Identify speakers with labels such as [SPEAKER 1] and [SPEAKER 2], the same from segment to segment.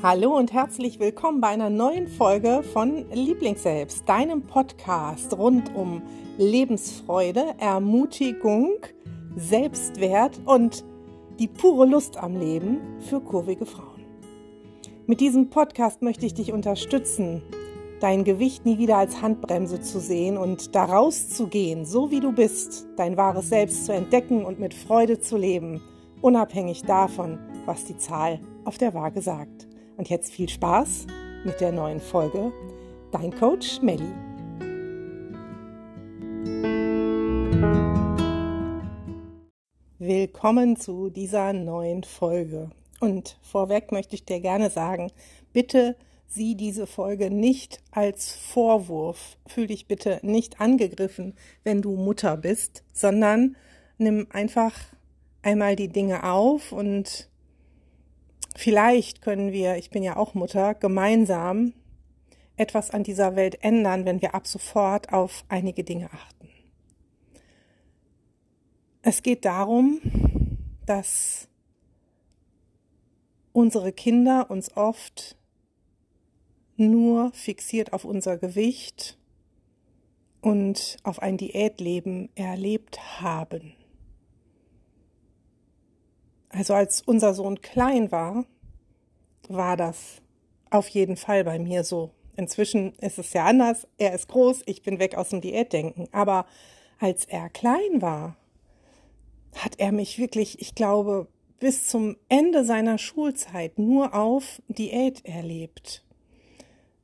[SPEAKER 1] Hallo und herzlich willkommen bei einer neuen Folge von Lieblingsselbst, deinem Podcast rund um Lebensfreude, Ermutigung, Selbstwert und die pure Lust am Leben für kurvige Frauen. Mit diesem Podcast möchte ich dich unterstützen, dein Gewicht nie wieder als Handbremse zu sehen und daraus zu gehen, so wie du bist, dein wahres Selbst zu entdecken und mit Freude zu leben, unabhängig davon, was die Zahl auf der Waage sagt. Und jetzt viel Spaß mit der neuen Folge. Dein Coach Melli. Willkommen zu dieser neuen Folge. Und vorweg möchte ich dir gerne sagen, bitte sieh diese Folge nicht als Vorwurf. Fühl dich bitte nicht angegriffen, wenn du Mutter bist, sondern nimm einfach einmal die Dinge auf und Vielleicht können wir, ich bin ja auch Mutter, gemeinsam etwas an dieser Welt ändern, wenn wir ab sofort auf einige Dinge achten. Es geht darum, dass unsere Kinder uns oft nur fixiert auf unser Gewicht und auf ein Diätleben erlebt haben. Also als unser Sohn klein war, war das auf jeden Fall bei mir so. Inzwischen ist es ja anders. Er ist groß, ich bin weg aus dem Diätdenken. Aber als er klein war, hat er mich wirklich, ich glaube, bis zum Ende seiner Schulzeit nur auf Diät erlebt.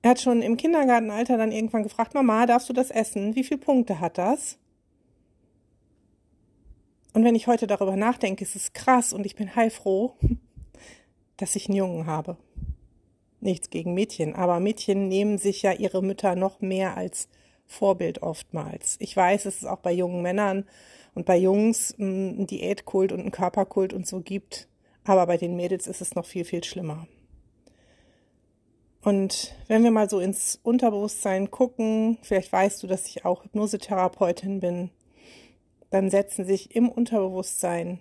[SPEAKER 1] Er hat schon im Kindergartenalter dann irgendwann gefragt, Mama, darfst du das essen? Wie viele Punkte hat das? Und wenn ich heute darüber nachdenke, ist es krass und ich bin heilfroh, dass ich einen Jungen habe. Nichts gegen Mädchen, aber Mädchen nehmen sich ja ihre Mütter noch mehr als Vorbild oftmals. Ich weiß, dass es auch bei jungen Männern und bei Jungs einen Diätkult und einen Körperkult und so gibt, aber bei den Mädels ist es noch viel, viel schlimmer. Und wenn wir mal so ins Unterbewusstsein gucken, vielleicht weißt du, dass ich auch Hypnosetherapeutin bin, dann setzen sich im Unterbewusstsein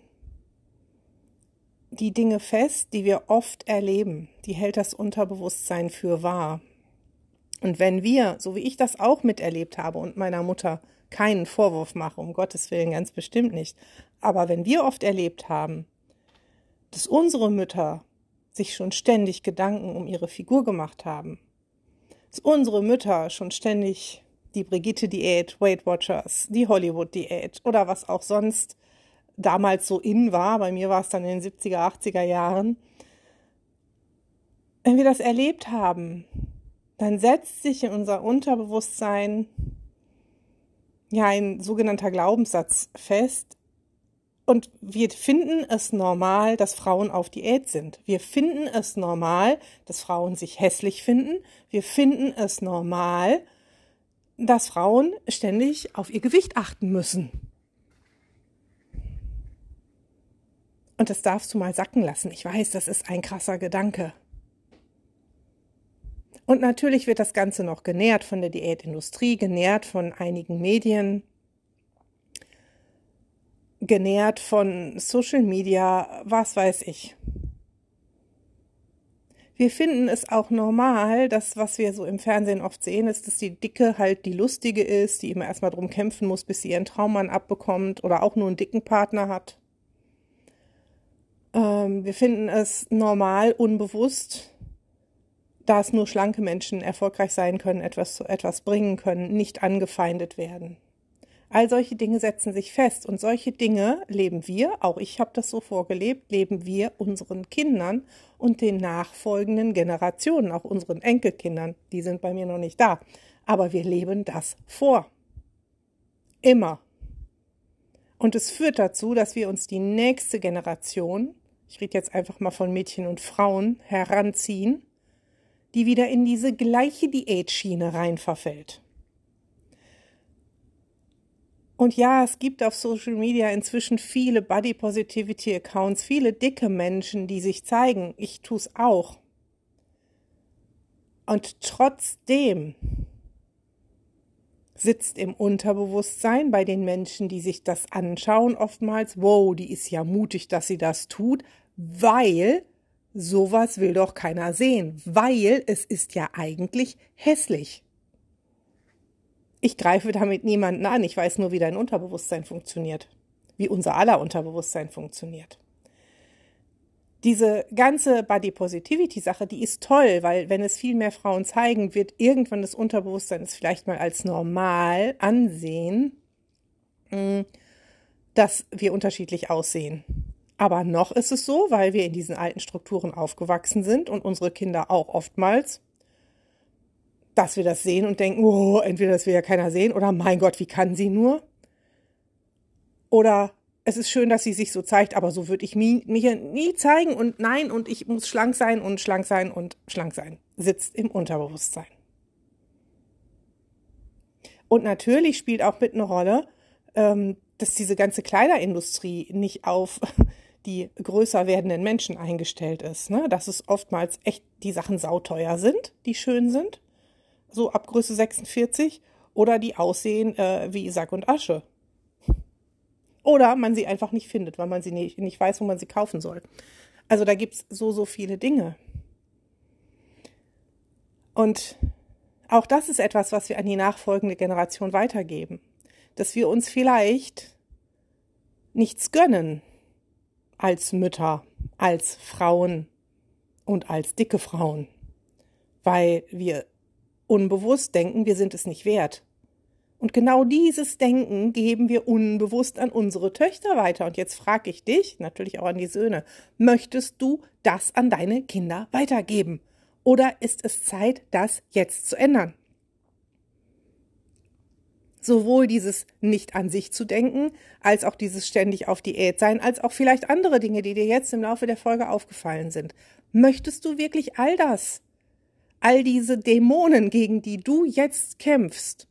[SPEAKER 1] die Dinge fest, die wir oft erleben. Die hält das Unterbewusstsein für wahr. Und wenn wir, so wie ich das auch miterlebt habe und meiner Mutter keinen Vorwurf mache, um Gottes Willen ganz bestimmt nicht, aber wenn wir oft erlebt haben, dass unsere Mütter sich schon ständig Gedanken um ihre Figur gemacht haben, dass unsere Mütter schon ständig die Brigitte-Diät, Weight Watchers, die Hollywood-Diät oder was auch sonst damals so in war. Bei mir war es dann in den 70er, 80er Jahren. Wenn wir das erlebt haben, dann setzt sich in unser Unterbewusstsein ja ein sogenannter Glaubenssatz fest. Und wir finden es normal, dass Frauen auf Diät sind. Wir finden es normal, dass Frauen sich hässlich finden. Wir finden es normal, dass Frauen ständig auf ihr Gewicht achten müssen. Und das darfst du mal sacken lassen. Ich weiß, das ist ein krasser Gedanke. Und natürlich wird das Ganze noch genährt von der Diätindustrie, genährt von einigen Medien, genährt von Social Media, was weiß ich. Wir finden es auch normal, dass was wir so im Fernsehen oft sehen, ist, dass die Dicke halt die Lustige ist, die immer erstmal drum kämpfen muss, bis sie ihren Traummann abbekommt oder auch nur einen dicken Partner hat. Ähm, wir finden es normal, unbewusst, dass nur schlanke Menschen erfolgreich sein können, etwas zu etwas bringen können, nicht angefeindet werden. All solche Dinge setzen sich fest und solche Dinge leben wir, auch ich habe das so vorgelebt, leben wir unseren Kindern und den nachfolgenden Generationen, auch unseren Enkelkindern, die sind bei mir noch nicht da, aber wir leben das vor. Immer. Und es führt dazu, dass wir uns die nächste Generation, ich rede jetzt einfach mal von Mädchen und Frauen, heranziehen, die wieder in diese gleiche Diätschiene rein verfällt. Und ja, es gibt auf Social Media inzwischen viele Body Positivity Accounts, viele dicke Menschen, die sich zeigen. Ich tue es auch. Und trotzdem sitzt im Unterbewusstsein bei den Menschen, die sich das anschauen, oftmals, wow, die ist ja mutig, dass sie das tut, weil sowas will doch keiner sehen, weil es ist ja eigentlich hässlich. Ich greife damit niemanden an, ich weiß nur, wie dein Unterbewusstsein funktioniert, wie unser aller Unterbewusstsein funktioniert. Diese ganze Body Positivity Sache, die ist toll, weil wenn es viel mehr Frauen zeigen, wird irgendwann das Unterbewusstsein es vielleicht mal als normal ansehen, hm, dass wir unterschiedlich aussehen. Aber noch ist es so, weil wir in diesen alten Strukturen aufgewachsen sind und unsere Kinder auch oftmals, dass wir das sehen und denken, oh, entweder das will ja keiner sehen oder mein Gott, wie kann sie nur? Oder es ist schön, dass sie sich so zeigt, aber so würde ich mich, nie zeigen und nein, und ich muss schlank sein und schlank sein und schlank sein. Sitzt im Unterbewusstsein. Und natürlich spielt auch mit eine Rolle, ähm, dass diese ganze Kleiderindustrie nicht auf die größer werdenden Menschen eingestellt ist. Ne? Dass es oftmals echt die Sachen sauteuer sind, die schön sind, so ab Größe 46, oder die aussehen äh, wie Sack und Asche. Oder man sie einfach nicht findet, weil man sie nicht, nicht weiß, wo man sie kaufen soll. Also da gibt's so, so viele Dinge. Und auch das ist etwas, was wir an die nachfolgende Generation weitergeben. Dass wir uns vielleicht nichts gönnen als Mütter, als Frauen und als dicke Frauen, weil wir unbewusst denken, wir sind es nicht wert. Und genau dieses Denken geben wir unbewusst an unsere Töchter weiter. Und jetzt frage ich dich, natürlich auch an die Söhne, möchtest du das an deine Kinder weitergeben? Oder ist es Zeit, das jetzt zu ändern? Sowohl dieses nicht an sich zu denken, als auch dieses ständig auf Diät sein, als auch vielleicht andere Dinge, die dir jetzt im Laufe der Folge aufgefallen sind. Möchtest du wirklich all das? All diese Dämonen, gegen die du jetzt kämpfst?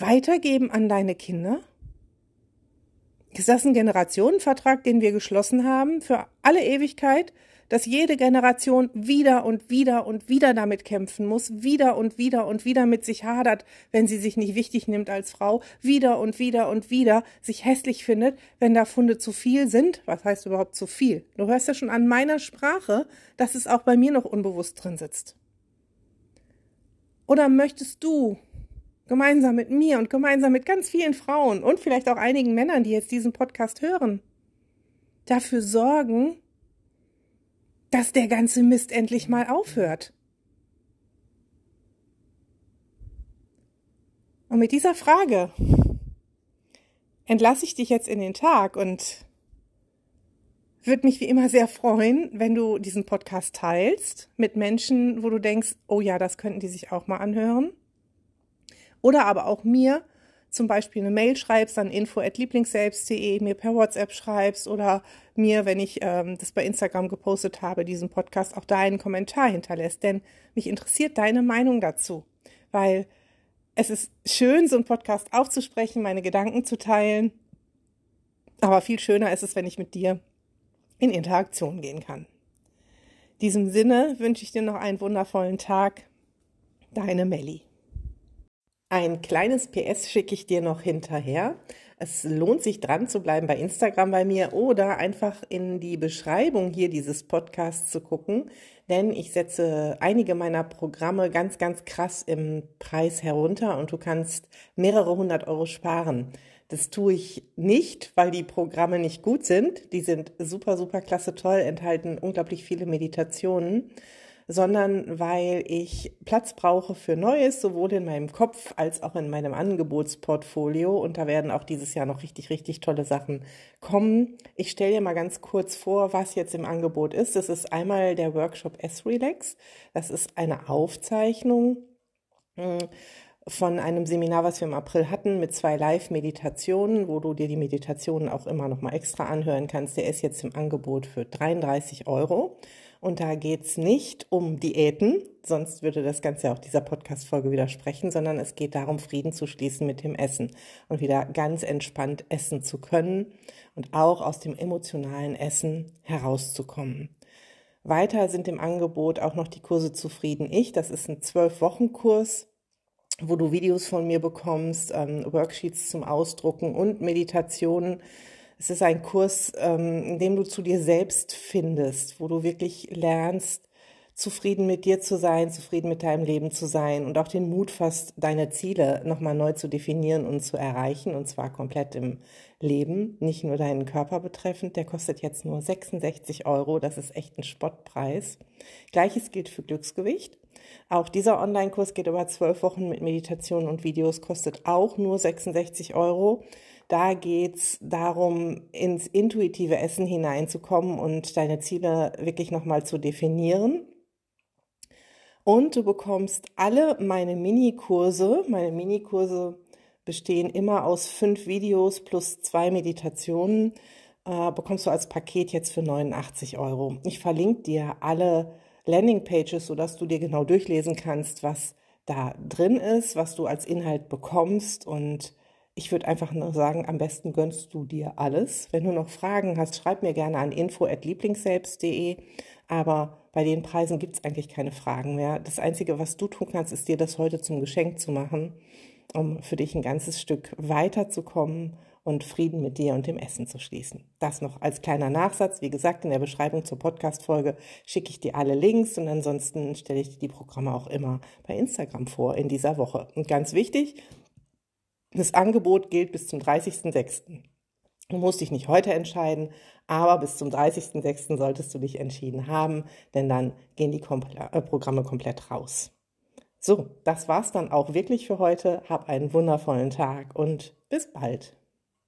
[SPEAKER 1] weitergeben an deine Kinder? Ist das ein Generationenvertrag, den wir geschlossen haben für alle Ewigkeit, dass jede Generation wieder und wieder und wieder damit kämpfen muss, wieder und wieder und wieder mit sich hadert, wenn sie sich nicht wichtig nimmt als Frau, wieder und wieder und wieder sich hässlich findet, wenn da Funde zu viel sind. Was heißt überhaupt zu viel? Du hörst ja schon an meiner Sprache, dass es auch bei mir noch unbewusst drin sitzt. Oder möchtest du gemeinsam mit mir und gemeinsam mit ganz vielen Frauen und vielleicht auch einigen Männern, die jetzt diesen Podcast hören, dafür sorgen, dass der ganze Mist endlich mal aufhört. Und mit dieser Frage entlasse ich dich jetzt in den Tag und würde mich wie immer sehr freuen, wenn du diesen Podcast teilst mit Menschen, wo du denkst, oh ja, das könnten die sich auch mal anhören. Oder aber auch mir zum Beispiel eine Mail schreibst an info@lieblingsselbst.de, mir per WhatsApp schreibst oder mir, wenn ich ähm, das bei Instagram gepostet habe, diesen Podcast, auch da einen Kommentar hinterlässt. Denn mich interessiert deine Meinung dazu, weil es ist schön, so einen Podcast aufzusprechen, meine Gedanken zu teilen. Aber viel schöner ist es, wenn ich mit dir in Interaktion gehen kann. In diesem Sinne wünsche ich dir noch einen wundervollen Tag. Deine Melli. Ein kleines PS schicke ich dir noch hinterher. Es lohnt sich dran zu bleiben bei Instagram bei mir oder einfach in die Beschreibung hier dieses Podcasts zu gucken, denn ich setze einige meiner Programme ganz, ganz krass im Preis herunter und du kannst mehrere hundert Euro sparen. Das tue ich nicht, weil die Programme nicht gut sind. Die sind super, super klasse toll, enthalten unglaublich viele Meditationen sondern weil ich Platz brauche für Neues, sowohl in meinem Kopf als auch in meinem Angebotsportfolio. Und da werden auch dieses Jahr noch richtig, richtig tolle Sachen kommen. Ich stelle dir mal ganz kurz vor, was jetzt im Angebot ist. Das ist einmal der Workshop S-Relax. Das ist eine Aufzeichnung hm, von einem Seminar, was wir im April hatten, mit zwei Live-Meditationen, wo du dir die Meditationen auch immer noch mal extra anhören kannst. Der ist jetzt im Angebot für 33 Euro. Und da geht's nicht um Diäten, sonst würde das Ganze auch dieser Podcast-Folge widersprechen, sondern es geht darum, Frieden zu schließen mit dem Essen und wieder ganz entspannt essen zu können und auch aus dem emotionalen Essen herauszukommen. Weiter sind im Angebot auch noch die Kurse Zufrieden Ich. Das ist ein Zwölf-Wochen-Kurs, wo du Videos von mir bekommst, ähm, Worksheets zum Ausdrucken und Meditationen Es ist ein Kurs, ähm, in dem du zu dir selbst findest, wo du wirklich lernst, zufrieden mit dir zu sein, zufrieden mit deinem Leben zu sein und auch den Mut fasst, deine Ziele nochmal neu zu definieren und zu erreichen und zwar komplett im Leben, nicht nur deinen Körper betreffend. Der kostet jetzt nur 66 Euro, das ist echt ein Spottpreis. Gleiches gilt für Glücksgewicht. Auch dieser Online-Kurs geht über zwölf Wochen mit Meditation und Videos, kostet auch nur 66 Euro. Da geht's darum, ins intuitive Essen hineinzukommen und deine Ziele wirklich nochmal zu definieren. Und du bekommst alle meine Minikurse. Meine Minikurse bestehen immer aus fünf Videos plus zwei Meditationen. Äh, bekommst du als Paket jetzt für 89 Euro. Ich verlinke dir alle Landingpages, sodass du dir genau durchlesen kannst, was da drin ist, was du als Inhalt bekommst. Und ich würde einfach nur sagen, am besten gönnst du dir alles. Wenn du noch Fragen hast, schreib mir gerne an info@lieblingsselbst.de. Aber bei den Preisen gibt es eigentlich keine Fragen mehr. Das Einzige, was du tun kannst, ist dir das heute zum Geschenk zu machen, um für dich ein ganzes Stück weiterzukommen und Frieden mit dir und dem Essen zu schließen. Das noch als kleiner Nachsatz. Wie gesagt, in der Beschreibung zur Podcast-Folge schicke ich dir alle Links und ansonsten stelle ich dir die Programme auch immer bei Instagram vor in dieser Woche. Und ganz wichtig, das Angebot gilt bis zum 30.06. Du musst dich nicht heute entscheiden, aber bis zum 30.06. solltest du dich entschieden haben, denn dann gehen die Kompl äh, Programme komplett raus. So, das war's dann auch wirklich für heute. Hab einen wundervollen Tag und bis bald.